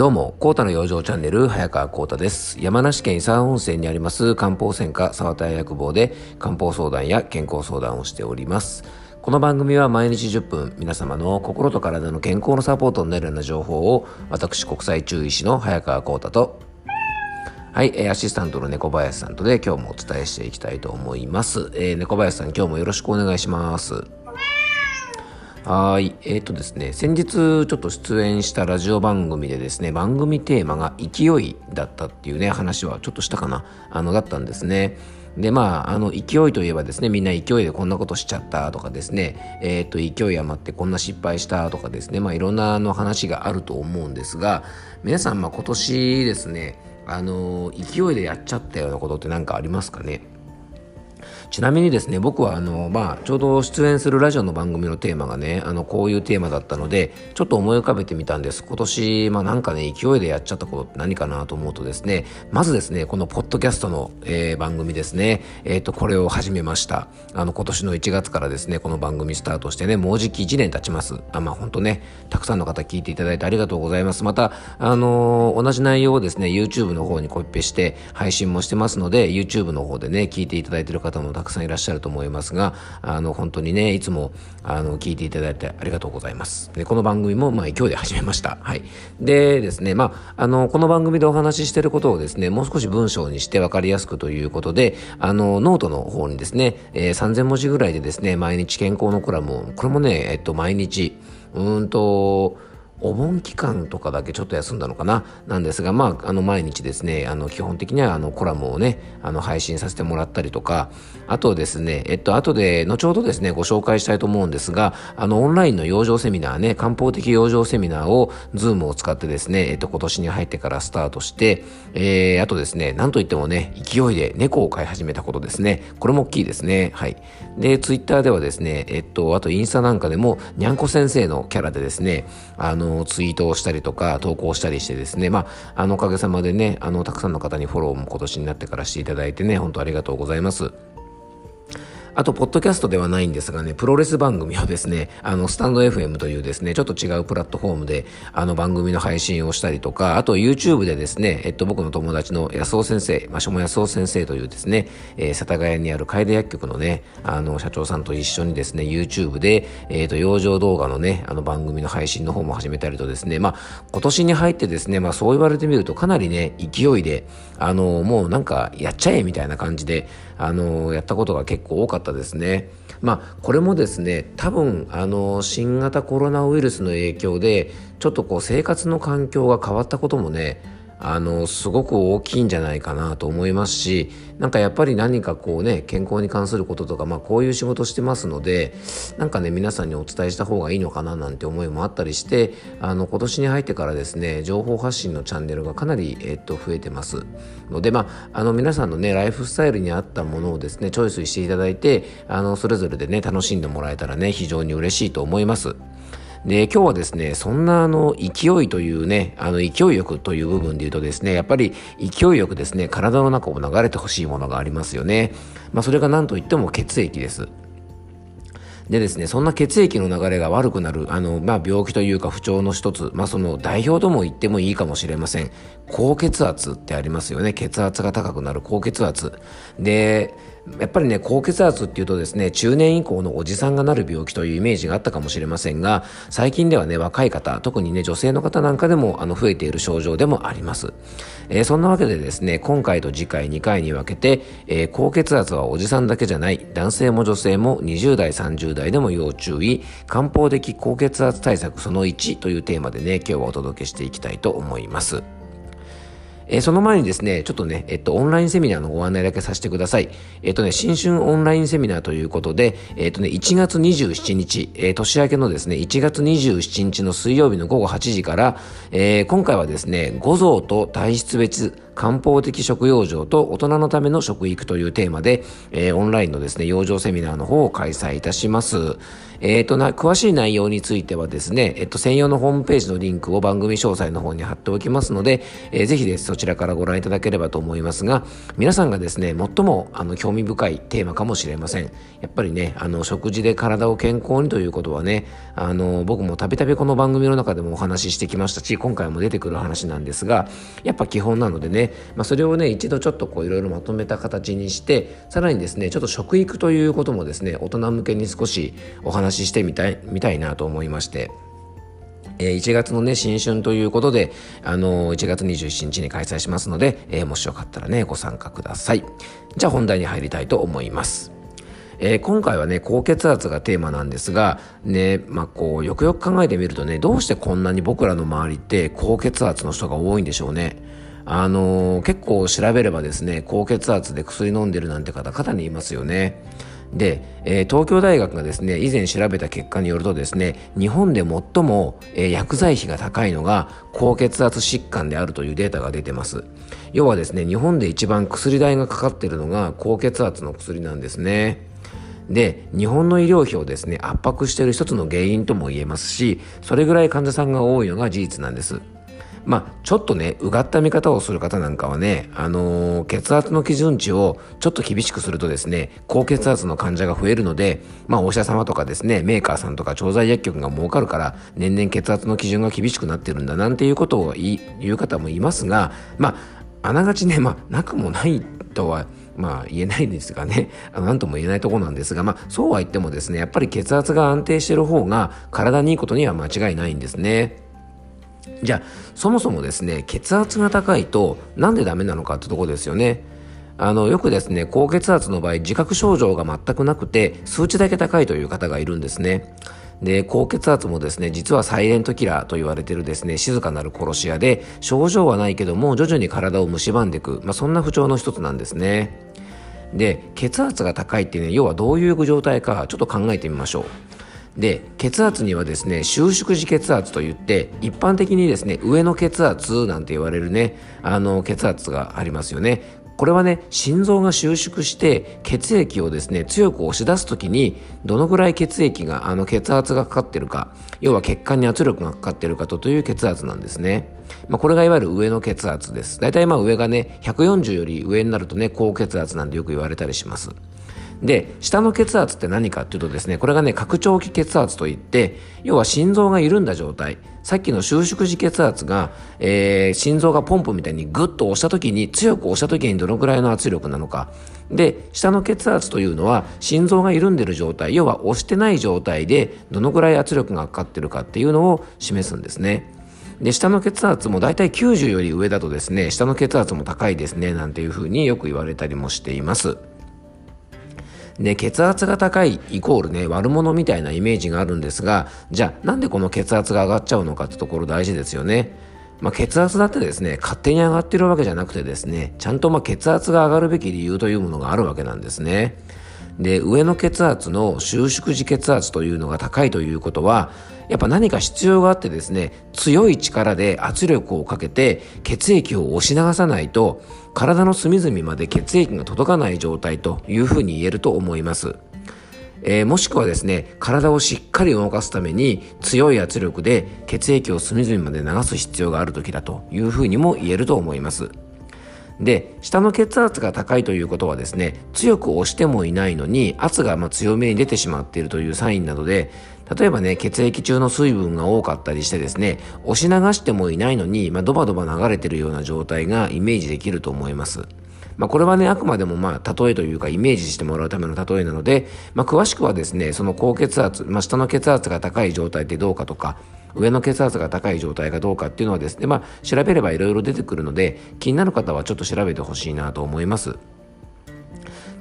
どうも、コータの養生チャンネル、早川コータです。山梨県伊沢温泉にあります漢方専科沢田薬房で漢方相談や健康相談をしております。この番組は毎日10分、皆様の心と体の健康のサポートになるような情報を、私、国際中医師の早川コータと、はい、えアシスタントの猫林さんとで今日もお伝えしていきたいと思います。えー、猫林さん、今日もよろしくお願いします。はい。えっ、ー、とですね、先日ちょっと出演したラジオ番組でですね、番組テーマが勢いだったっていうね、話はちょっとしたかな、あの、だったんですね。で、まあ、あの、勢いといえばですね、みんな勢いでこんなことしちゃったとかですね、えっ、ー、と、勢い余ってこんな失敗したとかですね、まあ、いろんなの話があると思うんですが、皆さん、まあ、今年ですね、あの、勢いでやっちゃったようなことって何かありますかね？ちなみにですね僕はあの、まあ、ちょうど出演するラジオの番組のテーマがねあのこういうテーマだったのでちょっと思い浮かべてみたんです。今年、まあ、なんかね勢いでやっちゃったことって何かなと思うとですねまずですねこのポッドキャストの、えー、番組ですね、えーと、これを始めました。あの今年の1月からですねこの番組スタートしてねもうじき1年経ちます。あまあ本当ねたくさんの方聞いていただいてありがとうございます。またあのー、同じ内容をですね YouTube の方にコピペして配信もしてますので YouTube の方でね聞いていただいている方もたくさんいらっしゃると思いますが、あの、本当にね、いつも、あの、聞いていただいてありがとうございます。で、この番組も、まあ、勢いで始めました。はい。でですね、まあ、あの、この番組でお話ししていることをですね、もう少し文章にして分かりやすくということで、あの、ノートの方にですね、えー、3000文字ぐらいでですね、毎日健康のコラムを、これもね、えっと、毎日、うんと、お盆期間とかだけちょっと休んだのかな？なんですが、まあ、あの毎日ですねあの基本的にはあのコラムをねあの配信させてもらったりとかあとですねえっと後で後ほどですねご紹介したいと思うんですがあのオンラインの養生セミナーね漢方的養生セミナーを Zoom を使ってですね、えっと、今年に入ってからスタートして、えー、あとですねなんといってもね勢いで猫を飼い始めたことですね。これも大きいですね。はい。で Twitter ではですねえっとあとインスタなんかでもにゃんこ先生のキャラでですねあののツイートをしたりとか投稿したりしてですね、まあ、あのおかげさまでね、あのたくさんの方にフォローも今年になってからしていただいてね、本当ありがとうございます。あと、ポッドキャストではないんですがね、プロレス番組をですね、あの、スタンド FM というですね、ちょっと違うプラットフォームで、あの、番組の配信をしたりとか、あと、YouTube でですね、えっと、僕の友達の安尾先生、まあ、下安尾先生というですね、えー、世田谷にある楓薬局のね、あの、社長さんと一緒にですね、YouTube で、えっ、ー、と、養生動画のね、あの、番組の配信の方も始めたりとですね、まあ、今年に入ってですね、まあ、そう言われてみると、かなりね、勢いで、あの、もうなんか、やっちゃえみたいな感じで、あの、やったことが結構多かったですね。まあ、これもですね多分あの新型コロナウイルスの影響でちょっとこう生活の環境が変わったこともねあのすごく大きいんじゃないかなと思いますしなんかやっぱり何かこうね健康に関することとか、まあ、こういう仕事してますのでなんかね皆さんにお伝えした方がいいのかななんて思いもあったりしてあの今年に入ってからですね情報発信のチャンネルがかなり、えっと、増えてますので、まあ、あの皆さんのねライフスタイルに合ったものをですねチョイスしていただいてあのそれぞれでね楽しんでもらえたらね非常に嬉しいと思います。で、今日はですね、そんなあの勢いというね、あの勢いよくという部分で言うとですね、やっぱり勢いよくですね、体の中を流れてほしいものがありますよね。まあそれが何と言っても血液です。でですね、そんな血液の流れが悪くなる、あの、まあ、病気というか不調の一つ、まあ、その代表とも言ってもいいかもしれません。高血圧ってありますよね。血圧が高くなる高血圧。で、やっぱりね、高血圧っていうとですね、中年以降のおじさんがなる病気というイメージがあったかもしれませんが、最近ではね、若い方、特にね、女性の方なんかでも、あの、増えている症状でもあります。えー、そんなわけでですね、今回と次回2回に分けて、えー、高血圧はおじさんだけじゃない、男性も女性も20代、30代でも要注意、漢方的高血圧対策その1というテーマでね、今日はお届けしていきたいと思います。えー、その前にですね、ちょっとね、えっと、オンラインセミナーのご案内だけさせてください。えっとね、新春オンラインセミナーということで、えっとね、1月27日、えー、年明けのですね、1月27日の水曜日の午後8時から、えー、今回はですね、五臓と体質別漢方的食養生と大人のための食育というテーマで、えー、オンラインのですね、養生セミナーの方を開催いたします。えっ、ー、とな、詳しい内容についてはですね、えっと、専用のホームページのリンクを番組詳細の方に貼っておきますので、えー、ぜひです、そちらからご覧いただければと思いますが、皆さんがですね、最もあの興味深いテーマかもしれません。やっぱりね、あの、食事で体を健康にということはね、あの、僕もたびたびこの番組の中でもお話ししてきましたし、今回も出てくる話なんですが、やっぱ基本なのでね、まあ、それをね、一度ちょっとこういろいろまとめた形にして、さらにですね、ちょっと食育ということもですね、大人向けに少しお話ししてみたい、みたいなと思いまして、え、1月のね、新春ということで、あのー、1月27日に開催しますので、えー、もしよかったらね、ご参加ください。じゃあ本題に入りたいと思います。えー、今回はね、高血圧がテーマなんですが、ね、まあ、こう、よくよく考えてみるとね、どうしてこんなに僕らの周りって高血圧の人が多いんでしょうね。あの、結構調べればですね、高血圧で薬飲んでるなんて方、方にいますよね。で、えー、東京大学がですね以前調べた結果によるとですね日本で最も、えー、薬剤費が高いのが高血圧疾患であるというデータが出てます。要はですね日本で一番薬代がかかってるのが高血圧の薬なんですね。で日本の医療費をですね圧迫している一つの原因とも言えますしそれぐらい患者さんが多いのが事実なんです。まあ、ちょっとね、うがった見方をする方なんかはね、あのー、血圧の基準値をちょっと厳しくするとですね、高血圧の患者が増えるので、まあ、お医者様とかですね、メーカーさんとか調剤薬局が儲かるから、年々血圧の基準が厳しくなってるんだなんていうことを言う方もいますが、まあ、あながちね、まあ、なくもないとは、まあ言えないんですがね、何とも言えないとこなんですが、まあそうは言ってもですね、やっぱり血圧が安定してる方が体にいいことには間違いないんですね。じゃあそもそもですね血圧が高いとなんでダメなのかってとこですよね。あのよくですね高血圧の場合自覚症状が全くなくて数値だけ高いという方がいるんですね。で高血圧もですね実はサイレントキラーと言われてるですね静かなる殺し屋で症状はないけども徐々に体を蝕んでいく、まあ、そんな不調の一つなんですね。で血圧が高いっていうね要はどういう状態かちょっと考えてみましょう。で血圧にはですね収縮時血圧といって一般的にですね上の血圧なんて言われるねあの血圧がありますよね。これはね心臓が収縮して血液をですね強く押し出す時にどのぐらい血液があの血圧がかかってるか要は血管に圧力がかかってるかとという血圧なんですね、まあ、これがいわゆる上の血圧です。だいたいまあ上がね140より上になるとね高血圧なんてよく言われたりします。で下の血圧って何かっていうとですねこれがね拡張器血圧といって要は心臓が緩んだ状態。さっきの収縮時血圧が、えー、心臓がポンプみたいにグッと押した時に強く押した時にどのくらいの圧力なのか。で下の血圧というのは心臓が緩んでる状態要は押してない状態でどのくらい圧力がかかってるかっていうのを示すんですね。で下の血圧もだいたい90より上だとですね下の血圧も高いですねなんていうふうによく言われたりもしています。で、血圧が高いイコールね、悪者みたいなイメージがあるんですが、じゃあなんでこの血圧が上がっちゃうのかってところ大事ですよね。まあ、血圧だってですね、勝手に上がってるわけじゃなくてですね、ちゃんとま血圧が上がるべき理由というものがあるわけなんですね。で、上の血圧の収縮時血圧というのが高いということは、やっぱ何か必要があってですね、強い力で圧力をかけて血液を押し流さないと、体の隅々まで血液が届かない状態というふうに言えると思います。えー、もしくはですね、体をしっかり動かすために強い圧力で血液を隅々まで流す必要がある時だというふうにも言えると思います。で下の血圧が高いということはですね強く押してもいないのに圧がま強めに出てしまっているというサインなので例えばね血液中の水分が多かったりしてですね押し流してもいないのに、まあ、ドバドバ流れてるような状態がイメージできると思います。まあ、これはね、あくまでもまあ、例えというかイメージしてもらうための例えなので、まあ、詳しくはですね、その高血圧、まあ、下の血圧が高い状態ってどうかとか、上の血圧が高い状態かどうかっていうのはですね、まあ、調べればいろいろ出てくるので、気になる方はちょっと調べてほしいなと思います。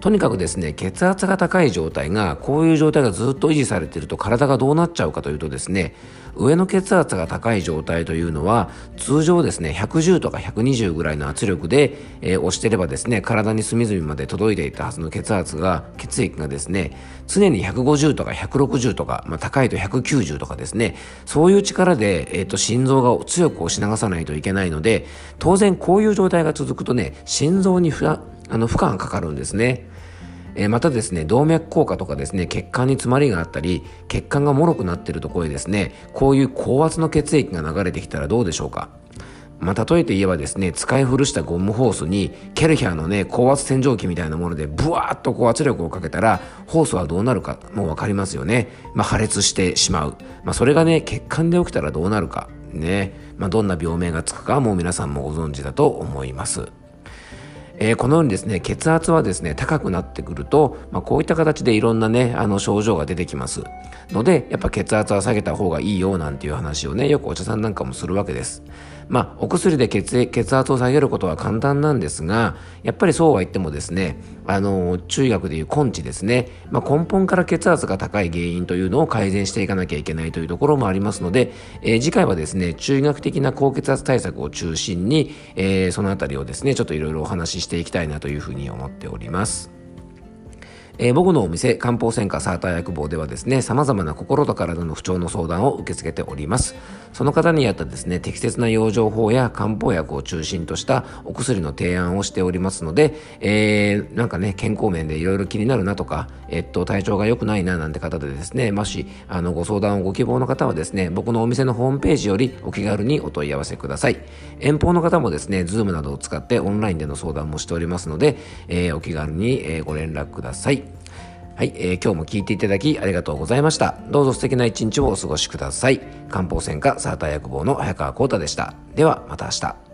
とにかくですね血圧が高い状態がこういう状態がずっと維持されていると体がどうなっちゃうかというとですね上の血圧が高い状態というのは通常ですね110とか120ぐらいの圧力で、えー、押してればですね体に隅々まで届いていたはずの血圧が血液がですね常に150とか160とか、まあ、高いと190とかですねそういう力で、えーと、心臓が強く押し流さないといけないので当然こういう状態が続くとね心臓に負あの負荷がかかるんですね。えまたですね動脈硬化とかですね血管に詰まりがあったり血管が脆くなっているところへですねこういう高圧の血液が流れてきたらどうでしょうか。まあ、例えて言えばですね使い古したゴムホースにケルヒャーのね高圧洗浄機みたいなものでブワーッとこう圧力をかけたらホースはどうなるかもう分かりますよね、まあ、破裂してしまう、まあ、それがね血管で起きたらどうなるか。ね、まあ、どんな病名がつくかもう皆さんもご存知だと思います。えー、このようにですね血圧はですね高くなってくると、まあ、こういった形でいろんなねあの症状が出てきます。のでやっぱ血圧は下げた方がいいよなんていう話をねよくお茶さんなんかもするわけです。まあお薬で血血圧を下げることは簡単なんですがやっぱりそうは言ってもですねあの中医学でいう根治ですね、まあ、根本から血圧が高い原因というのを改善していかなきゃいけないというところもありますので、えー、次回はですね中医学的な高血圧対策を中心に、えー、そのあたりをですねちょっといろいろお話ししていきたいなというふうに思っております。えー、僕のお店漢方専科サーター薬房ではですね様々な心と体の不調の相談を受け付けておりますその方に合ったですね適切な養生法や漢方薬を中心としたお薬の提案をしておりますので、えー、なんかね健康面でいろいろ気になるなとか、えっと、体調が良くないななんて方でですねもしあのご相談をご希望の方はですね僕のお店のホームページよりお気軽にお問い合わせください。遠方の方もですね Zoom などを使ってオンラインでの相談もしておりますので、えー、お気軽に、ご連絡ください。はい、えー、今日も聞いていただきありがとうございました。どうぞ素敵な一日をお過ごしください。漢方専科サーター薬房の早川幸太でした。ではまた明日。